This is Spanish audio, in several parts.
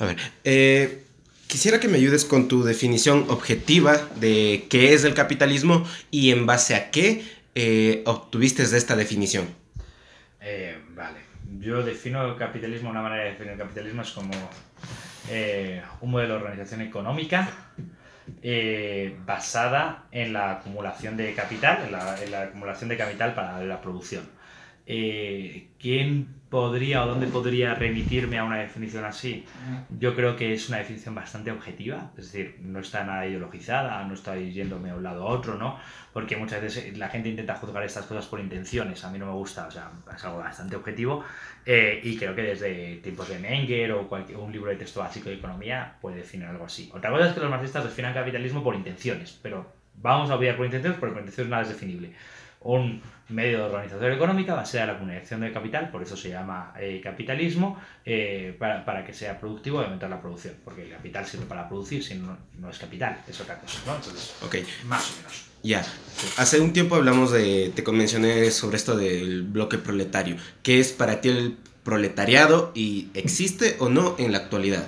A ver, eh, quisiera que me ayudes con tu definición objetiva de qué es el capitalismo y en base a qué eh, obtuviste de esta definición. Eh, vale, yo defino el capitalismo, una manera de definir el capitalismo es como un modelo de organización económica basada en la acumulación de capital, en la acumulación de capital para la producción. ¿Quién podría o dónde podría remitirme a una definición así? Yo creo que es una definición bastante objetiva, es decir, no está nada ideologizada, no estoy yéndome a un lado a otro, ¿no? Porque muchas veces la gente intenta juzgar estas cosas por intenciones, a mí no me gusta, o sea, es algo bastante objetivo eh, y creo que desde tiempos de Menger o cualquier, un libro de texto básico de economía puede definir algo así. Otra cosa es que los marxistas definan capitalismo por intenciones, pero vamos a obviar por intenciones porque por intenciones nada es definible un medio de organización económica basada en la acumulación de capital, por eso se llama eh, capitalismo, eh, para, para, que sea productivo y aumentar la producción, porque el capital sirve para producir, si no, no es capital, es otra cosa, ¿no? Entonces, okay. más o menos. Ya, hace un tiempo hablamos de, te mencioné sobre esto del bloque proletario. ¿Qué es para ti el proletariado y existe o no en la actualidad?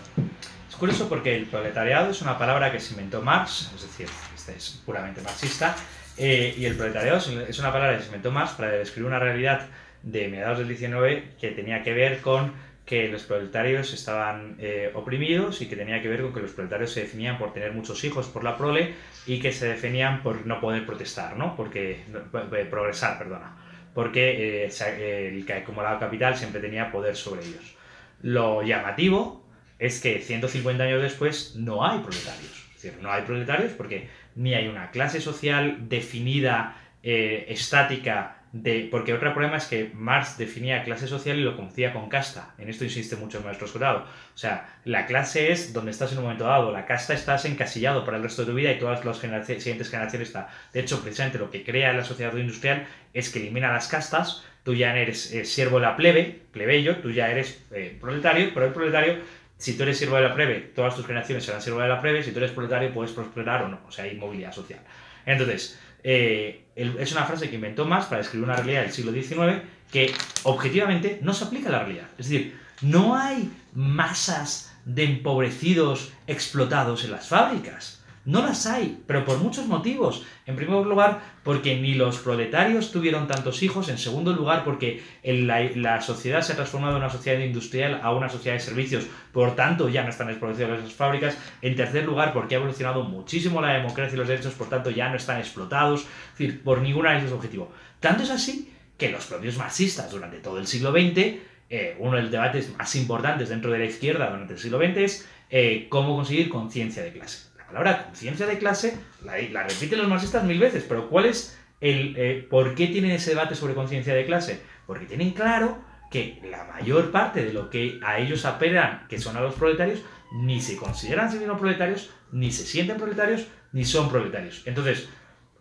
Es curioso porque el proletariado es una palabra que se inventó Marx, es decir, este es puramente marxista, eh, y el proletariado es una palabra que se inventó más para describir una realidad de mediados del 19 que tenía que ver con que los proletarios estaban eh, oprimidos y que tenía que ver con que los proletarios se definían por tener muchos hijos por la prole y que se definían por no poder protestar, ¿no? Porque, eh, progresar, perdona. Porque el que acumulaba capital siempre tenía poder sobre ellos. Lo llamativo es que 150 años después no hay proletarios. Decir, no hay proletarios porque ni hay una clase social definida, eh, estática, de, porque otro problema es que Marx definía clase social y lo confundía con casta. En esto insiste mucho el maestro Escotado. O sea, la clase es donde estás en un momento dado, la casta estás encasillado para el resto de tu vida y todas las siguientes generaciones está. De hecho, precisamente lo que crea la sociedad industrial es que elimina las castas, tú ya eres eh, siervo de la plebe, plebeyo, tú ya eres eh, proletario, pero el proletario si tú eres siervo de la plebe, todas tus generaciones serán siervo de la plebe, si tú eres proletario puedes prosperar o no, o sea, hay movilidad social. Entonces, eh, es una frase que inventó más para describir una realidad del siglo XIX que objetivamente no se aplica a la realidad. Es decir, no hay masas de empobrecidos explotados en las fábricas. No las hay, pero por muchos motivos. En primer lugar, porque ni los proletarios tuvieron tantos hijos. En segundo lugar, porque la, sociedad se ha transformado de una sociedad industrial a una sociedad de servicios. Por tanto, ya no están explotadas las fábricas. En tercer lugar, porque ha evolucionado muchísimo la democracia y los derechos, por tanto, ya no están explotados. Es decir, por ninguna de esos objetivos. Tanto es así que los propios marxistas durante todo el siglo XX, eh, uno de los debates más importantes dentro de la izquierda durante el siglo XX es eh, cómo conseguir conciencia de clase la palabra conciencia de clase la, repiten los marxistas mil veces, pero ¿cuál es el eh, por qué tienen ese debate sobre conciencia de clase? Porque tienen claro que la mayor parte de lo que a ellos apelan, que son a los proletarios, ni se consideran sí mismos proletarios, ni se sienten proletarios, ni son proletarios. Entonces,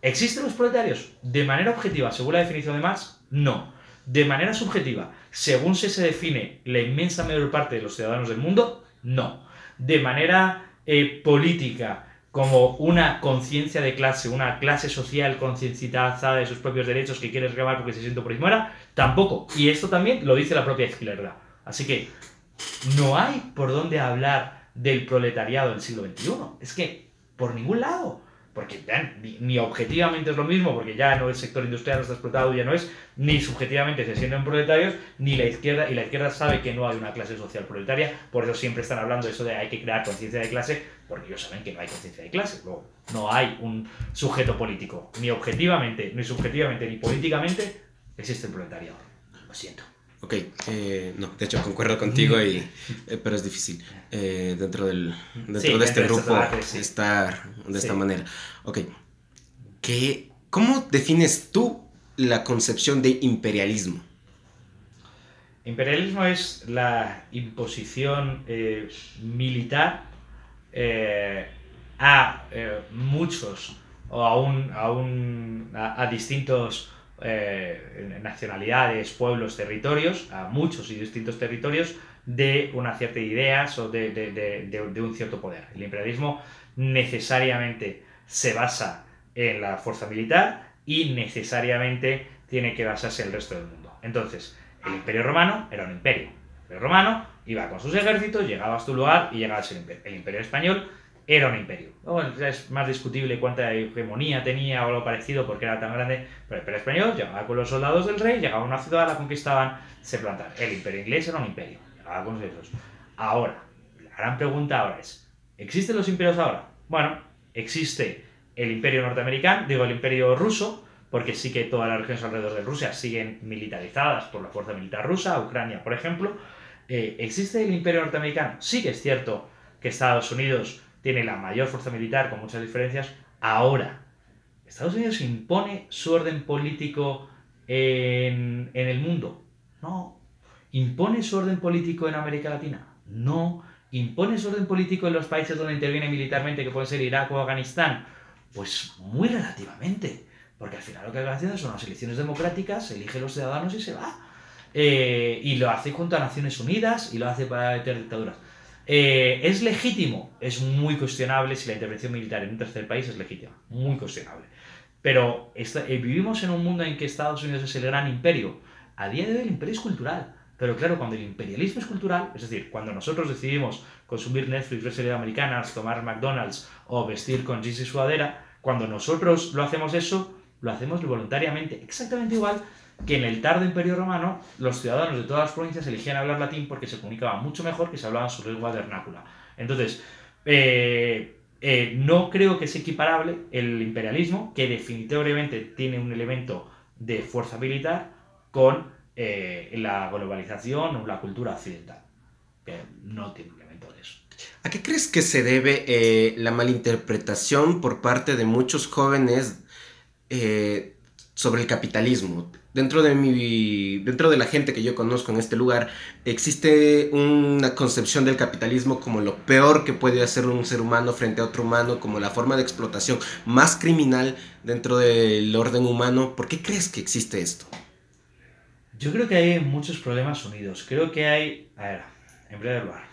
¿existen los proletarios? De manera objetiva, según la definición de Marx, no. De manera subjetiva, según se, se define la inmensa mayor parte de los ciudadanos del mundo, no. De manera eh, política como una conciencia de clase, una clase social concienciada de sus propios derechos que quiere reclamar porque se siente por muera, tampoco. Y esto también lo dice la propia izquierda. Así que no hay por dónde hablar del proletariado del siglo XXI. Es que por ningún lado porque ni, objetivamente es lo mismo, porque ya no el sector industrial está explotado, ya no es, ni subjetivamente se sienten proletarios, ni la izquierda, y la izquierda sabe que no hay una clase social proletaria, por eso siempre están hablando de eso de hay que crear conciencia de clase, porque ellos saben que no hay conciencia de clase, luego no hay un sujeto político, ni objetivamente, ni subjetivamente, ni políticamente existe el proletariado. Lo siento. Ok, eh, no, de hecho concuerdo contigo, y, eh, pero es difícil eh, dentro, del, dentro de este grupo estar de esta manera. Ok, ¿Qué, ¿cómo defines tú la concepción de imperialismo? Imperialismo es la imposición militar a muchos o a, un, a, un, a distintos eh, nacionalidades, pueblos, territorios, a muchos y distintos territorios, de una cierta ideas o de, un cierto poder. El imperialismo necesariamente se basa en la fuerza militar y necesariamente tiene que basarse en el resto del mundo. Entonces, el imperio romano era un imperio. El imperio romano iba con sus ejércitos, llegabas a tu lugar y llegabas el imperio. El imperio español era un imperio. es más discutible cuánta hegemonía tenía o algo parecido porque era tan grande, pero el imperio español llegaba con los soldados del rey, llegaba a una ciudad, la conquistaban, se plantaban. El imperio inglés era un imperio, llegaba con esos. Ahora, la gran pregunta ahora es, ¿existen los imperios ahora? Bueno, existe el imperio norteamericano, digo el imperio ruso, porque sí que todas las regiones alrededor de Rusia siguen militarizadas por la fuerza militar rusa, Ucrania, por ejemplo. Eh, ¿Existe el imperio norteamericano? Sí que es cierto que Estados Unidos tiene la mayor fuerza militar con muchas diferencias. Ahora, ¿Estados Unidos impone su orden político en, en el mundo? No. ¿Impone su orden político en América Latina? No. ¿Impone su orden político en los países donde interviene militarmente, que pueden ser Irak o Afganistán? Pues muy relativamente. Porque al final lo que haciendo son unas elecciones democráticas, elige los ciudadanos y se va. Eh, y lo hace junto a Naciones Unidas y lo hace para evitar dictaduras. Eh, ¿Es legítimo? Es muy cuestionable si la intervención militar en un tercer país es legítima. Muy cuestionable. Pero eh, vivimos en un mundo en que Estados Unidos es el gran imperio. A día de hoy el imperio es cultural. Pero claro, cuando el imperialismo es cultural, es decir, cuando nosotros decidimos consumir Netflix, series americanas, tomar McDonald's o vestir con jeans y sudadera, cuando nosotros lo hacemos eso, lo hacemos voluntariamente, exactamente igual que en el tardo imperio romano los ciudadanos de todas las provincias elegían hablar latín porque se comunicaba mucho mejor que se hablaban su lengua vernácula. Entonces, eh, eh, no creo que sea equiparable el imperialismo, que definitivamente tiene un elemento de fuerza militar, con eh, la globalización o la cultura occidental, que no tiene un elemento de eso. ¿A qué crees que se debe la malinterpretación por parte de muchos jóvenes sobre el capitalismo? Dentro de, mi, dentro de la gente que yo conozco en este lugar, existe una concepción del capitalismo como lo peor que puede hacer un ser humano frente a otro humano, como la forma de explotación más criminal dentro del orden humano. ¿Por qué crees que existe esto? Yo creo que hay muchos problemas unidos. Creo que hay. A ver, en primer lugar.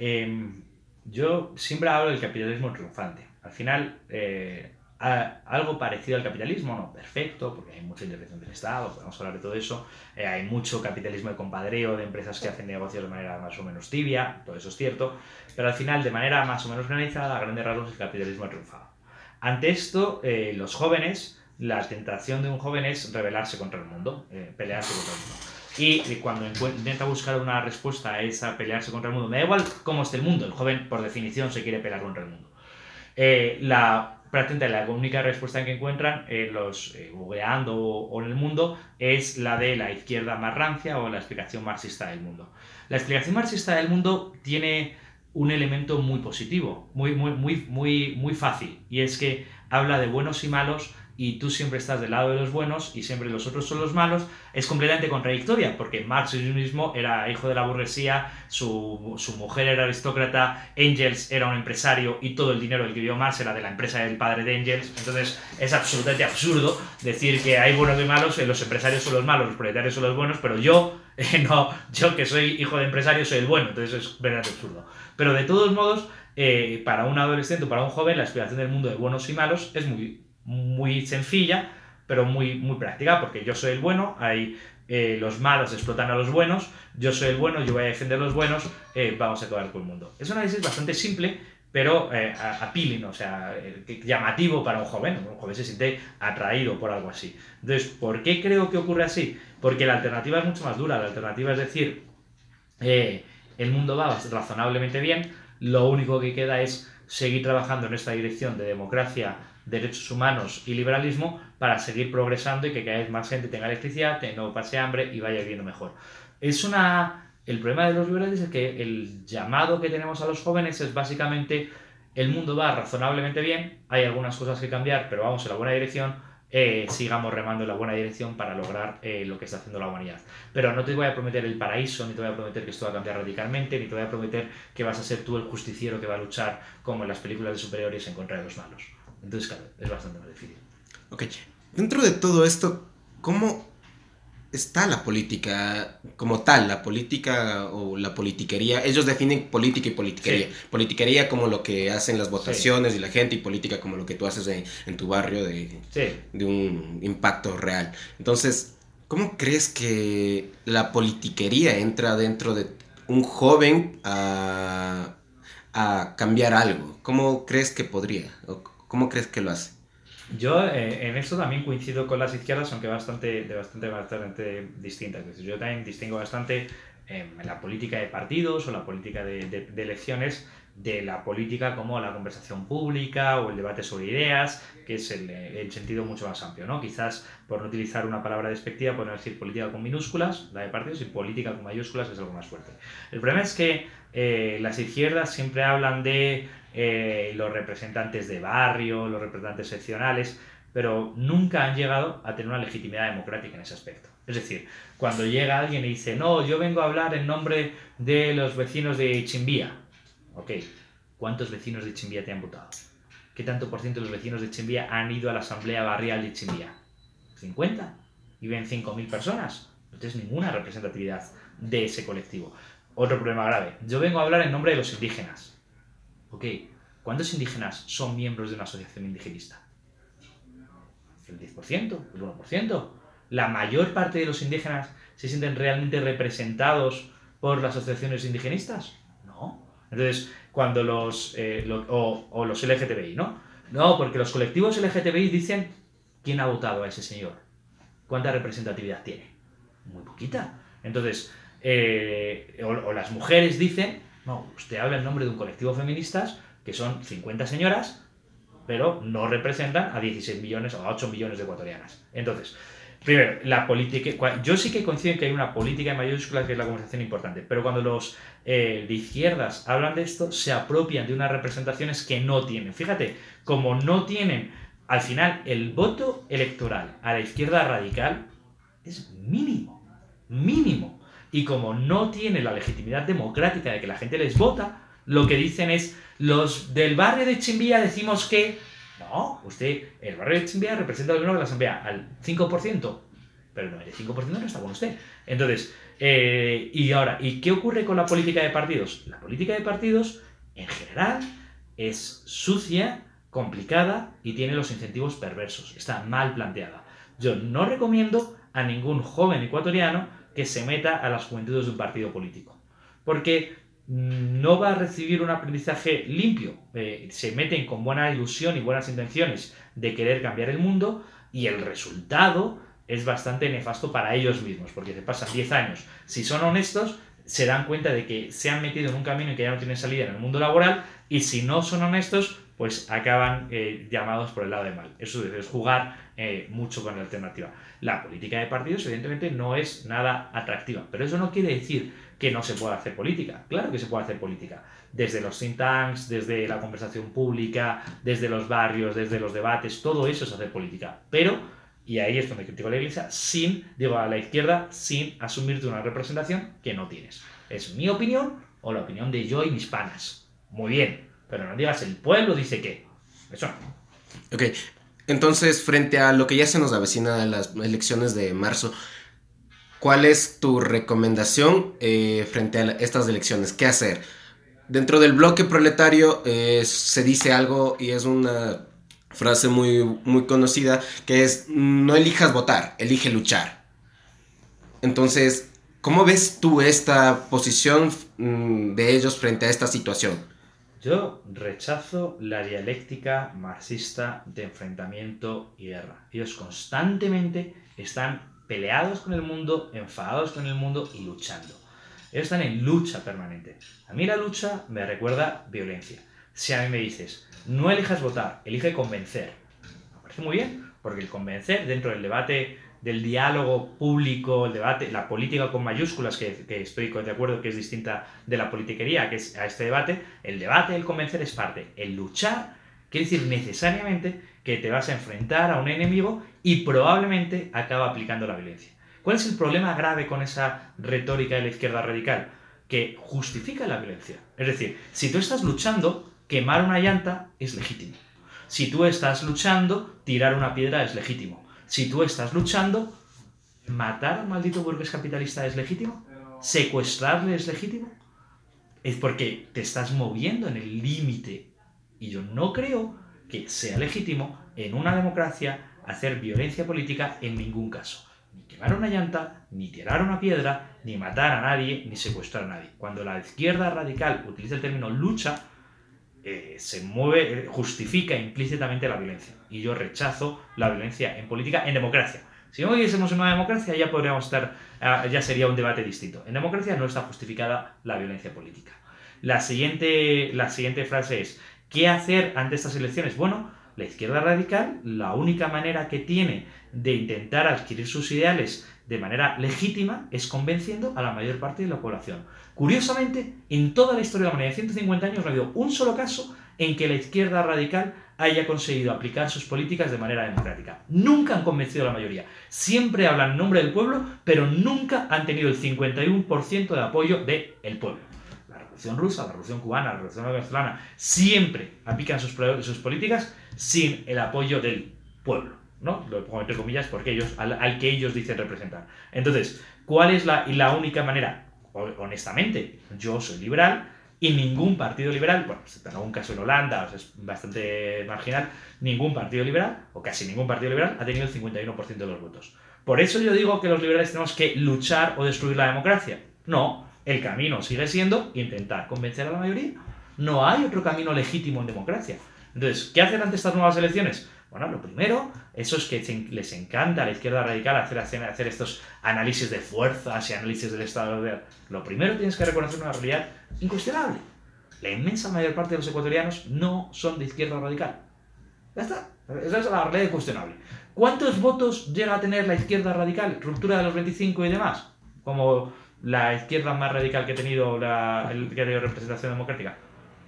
Em, yo siempre hablo del capitalismo triunfante. Al final, eh, algo parecido al capitalismo, no perfecto, porque hay mucha intervención del Estado, podemos hablar de todo eso. Eh, hay mucho capitalismo de compadreo, de empresas que hacen negocios de manera más o menos tibia, todo eso es cierto. Pero al final, de manera más o menos organizada, a grandes rasgos, el capitalismo ha triunfado. Ante esto, eh, los jóvenes la tentación de un joven es rebelarse contra el mundo, eh, pelearse contra el mundo. Y cuando intenta buscar una respuesta a esa pelearse contra el mundo, me da igual cómo esté el mundo, el joven por definición se quiere pelear contra el mundo. Eh, la prácticamente la única respuesta que encuentran en los eh, o, en el mundo es la de la izquierda más rancia o la explicación marxista del mundo. La explicación marxista del mundo tiene un elemento muy positivo, muy, muy, muy, muy, muy fácil, y es que habla de buenos y malos y tú siempre estás del lado de los buenos y siempre los otros son los malos, es completamente contradictoria, porque Marx mismo era hijo de la burguesía, su, su, mujer era aristócrata, Engels era un empresario y todo el dinero del que vio Marx era de la empresa del padre de Engels, entonces es absolutamente absurdo decir que hay buenos y malos, los empresarios son los malos, los proletarios son los buenos, pero yo, eh, no, yo que soy hijo de empresario soy el bueno, entonces es verdaderamente absurdo. Pero de todos modos, eh, para un adolescente o para un joven, la explicación del mundo de buenos y malos es muy muy sencilla, pero muy, muy práctica, porque yo soy el bueno, hay eh, los malos explotan a los buenos, yo soy el bueno, yo voy a defender a los buenos, eh, vamos a acabar con el mundo. Es un análisis bastante simple, pero eh, appealing, o sea, eh, llamativo para un joven. Un joven se siente atraído por algo así. Entonces, ¿por qué creo que ocurre así? Porque la alternativa es mucho más dura. La alternativa es decir, el mundo va razonablemente bien, lo único que queda es seguir trabajando en esta dirección de democracia derechos humanos y liberalismo para seguir progresando y que cada vez más gente tenga electricidad, no pase hambre y vaya viviendo mejor. Es una... El problema de los liberales es que el llamado que tenemos a los jóvenes es básicamente el mundo va razonablemente bien, hay algunas cosas que cambiar, pero vamos en la buena dirección, eh, sigamos remando en la buena dirección para lograr eh, lo que está haciendo la humanidad. Pero no te voy a prometer el paraíso, ni te voy a prometer que esto va a cambiar radicalmente, ni te voy a prometer que vas a ser tú el justiciero que va a luchar como en las películas de superiores en contra de los malos. Entonces, claro, es bastante más difícil. Ok. Dentro de todo esto, ¿cómo está la política como tal? La política o la politiquería. Ellos definen política y politiquería. Politiquería como lo que hacen las votaciones y la gente, y política como lo que tú haces en, tu barrio de, de un impacto real. Entonces, ¿cómo crees que la politiquería entra dentro de un joven a, cambiar algo? ¿Cómo crees que podría? ¿Cómo crees que lo hace? Yo eh, en esto también coincido con las izquierdas, aunque bastante, de bastante, bastante distintas. yo también distingo bastante en la política de partidos o la política de, elecciones de la política como la conversación pública o el debate sobre ideas, que es el, sentido mucho más amplio, ¿no? Quizás, por no utilizar una palabra despectiva, podemos decir política con minúsculas, la de partidos, y política con mayúsculas es algo más fuerte. El problema es que eh, las izquierdas siempre hablan de eh, los representantes de barrio, los representantes seccionales, pero nunca han llegado a tener una legitimidad democrática en ese aspecto. Es decir, cuando llega alguien y dice, no, yo vengo a hablar en nombre de los vecinos de Chimbía, Ok, ¿cuántos vecinos de Chimbía te han votado? ¿Qué tanto por ciento de los vecinos de Chimbía han ido a la asamblea barrial de Chimbía? ¿50? ¿Y ven 5.000 personas? No tienes ninguna representatividad de ese colectivo. Otro problema grave. Yo vengo a hablar en nombre de los indígenas. Ok, ¿cuántos indígenas son miembros de una asociación indigenista? ¿El 10%? ¿El 1%? ¿La mayor parte de los indígenas se sienten realmente representados por las asociaciones indigenistas? Entonces, cuando los, eh, o, los LGTBI, ¿no? No, porque los colectivos LGTBI dicen quién ha votado a ese señor, cuánta representatividad tiene. Muy poquita. Entonces, eh, o, las mujeres dicen, no, usted habla en nombre de un colectivo feministas que son 50 señoras, pero no representan a 16 millones o a 8 millones de ecuatorianas. Entonces, Primero, la política. Yo sí que coincido en que hay una política en mayúsculas que es la conversación importante, pero cuando los eh, de izquierdas hablan de esto, se apropian de unas representaciones que no tienen. Fíjate, como no tienen, al final, el voto electoral a la izquierda radical es mínimo, mínimo. Y como no tiene la legitimidad democrática de que la gente les vota, lo que dicen es, los del barrio de Chimbía decimos que no, usted, el barrio de Chimbia representa al de la Asamblea al 5%, pero el 95% no está con usted. Entonces, eh, y ahora, ¿y qué ocurre con la política de partidos? La política de partidos, en general, es sucia, complicada y tiene los incentivos perversos. Está mal planteada. Yo no recomiendo a ningún joven ecuatoriano que se meta a las juventudes de un partido político. Porque no va a recibir un aprendizaje limpio. Eh, se meten con buena ilusión y buenas intenciones de querer cambiar el mundo y el resultado es bastante nefasto para ellos mismos, porque se pasan 10 años. Si son honestos, se dan cuenta de que se han metido en un camino que ya no tienen salida en el mundo laboral, y si no son honestos, pues acaban eh, llamados por el lado de mal. Eso es jugar eh, mucho con la alternativa. La política de partidos, evidentemente, no es nada atractiva, pero eso no quiere decir que no se pueda hacer política. Claro que se puede hacer política. Desde los think tanks, desde la conversación pública, desde los barrios, desde los debates, todo eso es hacer política. Pero, y ahí es donde critico a la iglesia, sin, digo, a la izquierda, sin asumirte una representación que no tienes. Es mi opinión o la opinión de yo y mis panas. Muy bien, pero no digas el pueblo dice que. Eso. Ok, entonces, frente a lo que ya se nos avecina en las elecciones de marzo, ¿Cuál es tu recomendación eh, frente a estas elecciones? ¿Qué hacer? Dentro del bloque proletario eh, se dice algo y es una frase muy, muy conocida que es no elijas votar, elige luchar. Entonces, ¿cómo ves tú esta posición mm, de ellos frente a esta situación? Yo rechazo la dialéctica marxista de enfrentamiento y guerra. Ellos constantemente están peleados con el mundo, enfadados con el mundo y luchando. Ellos están en lucha permanente. A mí la lucha me recuerda violencia. Si a mí me dices, no elijas votar, elige convencer. Me parece muy bien, porque el convencer dentro del debate, del diálogo público, el debate, la política con mayúsculas, que, estoy de acuerdo que es distinta de la politiquería, que es a este debate, el debate, el convencer es parte. El luchar quiere decir necesariamente que te vas a enfrentar a un enemigo y probablemente acaba aplicando la violencia. ¿Cuál es el problema grave con esa retórica de la izquierda radical? Que justifica la violencia. Es decir, si tú estás luchando, quemar una llanta es legítimo. Si tú estás luchando, tirar una piedra es legítimo. Si tú estás luchando, matar a maldito burgués capitalista es legítimo. Secuestrarle es legítimo. Es porque te estás moviendo en el límite. Y yo no creo que sea legítimo en una democracia hacer violencia política en ningún caso. ni quemar una llanta, ni tirar una piedra, ni matar a nadie, ni secuestrar a nadie. Cuando la izquierda radical utiliza el término lucha, eh, se mueve, eh, justifica implícitamente la violencia. Y yo rechazo la violencia en política, en democracia. Si no viviésemos en una democracia, ya podríamos estar, ah, ya sería un debate distinto. En democracia no está justificada la violencia política. La siguiente, la siguiente frase es, ¿qué hacer ante estas elecciones? Bueno, la izquierda radical, la única manera que tiene de intentar adquirir sus ideales de manera legítima es convenciendo a la mayor parte de la población. Curiosamente, en toda la historia de la humanidad, 150 años, no ha habido un solo caso en que la izquierda radical haya conseguido aplicar sus políticas de manera democrática. Nunca han convencido a la mayoría. Siempre hablan en nombre del pueblo, pero nunca han tenido el 51% de apoyo del pueblo. Revolución Rusa, la Revolución Cubana, la Revolución Venezolana, siempre aplican sus, sus políticas sin el apoyo del pueblo. ¿no? Lo pongo entre comillas porque ellos, al, que ellos dicen representar. Entonces, ¿cuál es la, la única manera? honestamente, yo soy liberal, y ningún partido liberal, bueno, en algún caso en Holanda, es bastante marginal, ningún partido liberal, o casi ningún partido liberal, ha tenido el 51% de los votos. Por eso yo digo que los liberales tenemos que luchar o destruir la democracia. No, el camino sigue siendo intentar convencer a la mayoría. No hay otro camino legítimo en democracia. Entonces, ¿qué hacen ante estas nuevas elecciones? Bueno, lo primero, eso es que les encanta a la izquierda radical hacer, hacer estos análisis de fuerzas y análisis del estado de... Lo primero tienes que reconocer una realidad incuestionable. La inmensa mayor parte de los ecuatorianos no son de izquierda radical. Ya está. Esa es la realidad incuestionable. ¿Cuántos votos llega a tener la izquierda radical? Ruptura de los 25 y demás. Como la izquierda más radical que ha tenido la el, que representación democrática.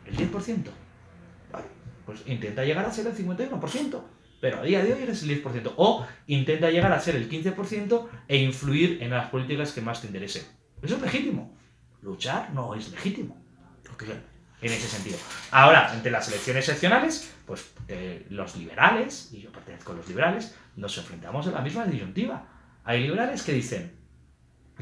El 10%. Pues intenta llegar a ser el 51%, pero a día de hoy eres el 10%. O intenta llegar a ser el 15% e influir en las políticas que más te interesen. Eso es legítimo. Luchar no es legítimo. En ese sentido. Ahora, entre las elecciones seccionales, pues eh, los liberales, y yo pertenezco a los liberales, nos enfrentamos a la misma disyuntiva. Hay liberales que dicen,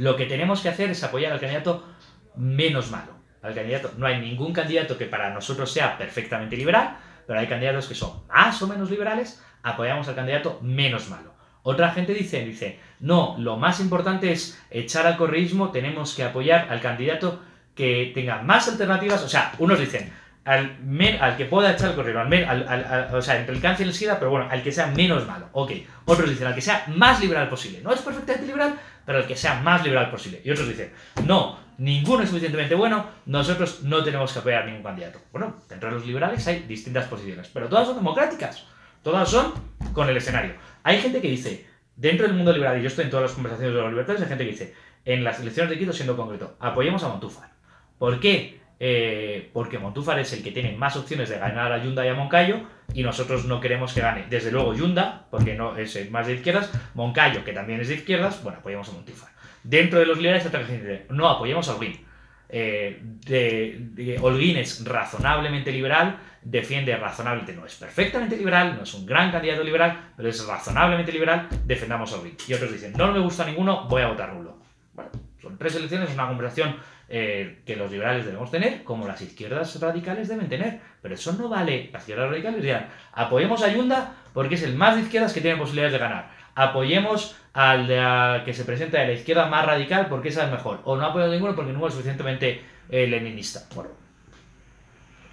lo que tenemos que hacer es apoyar al candidato menos malo. Al candidato, no hay ningún candidato que para nosotros sea perfectamente liberal, pero hay candidatos que son más o menos liberales, apoyamos al candidato menos malo. Otra gente dice, dice, no, lo más importante es echar al correísmo, tenemos que apoyar al candidato que tenga más alternativas, o sea, unos dicen, al, al que pueda echar al correísmo, al, o sea, entre el cáncer y el SIDA, pero bueno, al que sea menos malo, ok. Otros dicen, al que sea más liberal posible. No es perfectamente liberal, pero al que sea más liberal posible. Y otros dicen, no, ninguno es suficientemente bueno, nosotros no tenemos que apoyar a ningún candidato. Bueno, dentro de los liberales hay distintas posiciones, pero todas son democráticas, todas son con el escenario. Hay gente que dice, dentro del mundo liberal, y yo estoy en todas las conversaciones de los libertarios, hay gente que dice, en las elecciones de Quito, siendo concreto, apoyemos a Montúfar. ¿Por qué? Eh, porque Montúfar es el que tiene más opciones de ganar a Yunda y a Moncayo, y nosotros no queremos que gane. Desde luego Yunda, porque no es más de izquierdas, Moncayo, que también es de izquierdas, bueno, apoyemos a Montúfar. Dentro de los liberales, otra gente no, apoyemos a Holguín. Eh, es razonablemente liberal, defiende razonablemente, no es perfectamente liberal, no es un gran candidato liberal, pero es razonablemente liberal, defendamos a Holguín. Y otros dicen, no me gusta ninguno, voy a votar nulo. Bueno, son tres elecciones, una conversación eh, que los liberales debemos tener, como las izquierdas radicales deben tener. Pero eso no vale. Las izquierdas radicales dirán, apoyemos a Yunda porque es el más de izquierdas que tiene posibilidades de ganar apoyemos al que se presenta de la izquierda más radical porque esa es mejor. O no apoyo a ninguno porque no es suficientemente eh, leninista. Bueno,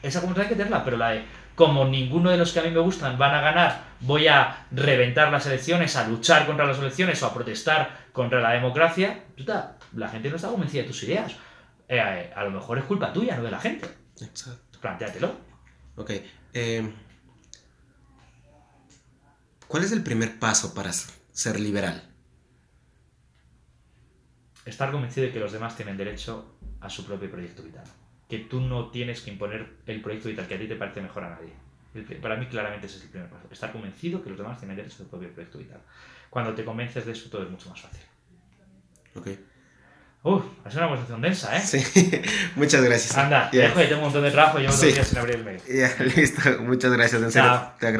esa conversación hay que tenerla, pero la de como ninguno de los que a mí me gustan van a ganar, voy a reventar las elecciones, a luchar contra las elecciones o a protestar contra la democracia, la gente no está convencida de tus ideas. Eh, a lo mejor es culpa tuya, no de la gente. Exacto. Plantéatelo. Ok. Eh, ¿Cuál es el primer paso para ser liberal? Estar convencido de que los demás tienen derecho a su propio proyecto vital. Que tú no tienes que imponer el proyecto vital que a ti te parece mejor a nadie. Para mí claramente ese es el primer paso. Estar convencido que los demás tienen derecho a su propio proyecto vital. Cuando te convences de eso todo es mucho más fácil. Ok. Uf, sido una conversación densa, ¿eh? Sí, muchas gracias. Anda, dejo que tengo un montón de trabajo y llevo dos días sin abrir el mail. Ya, listo. Muchas gracias, en serio. Te agradezco.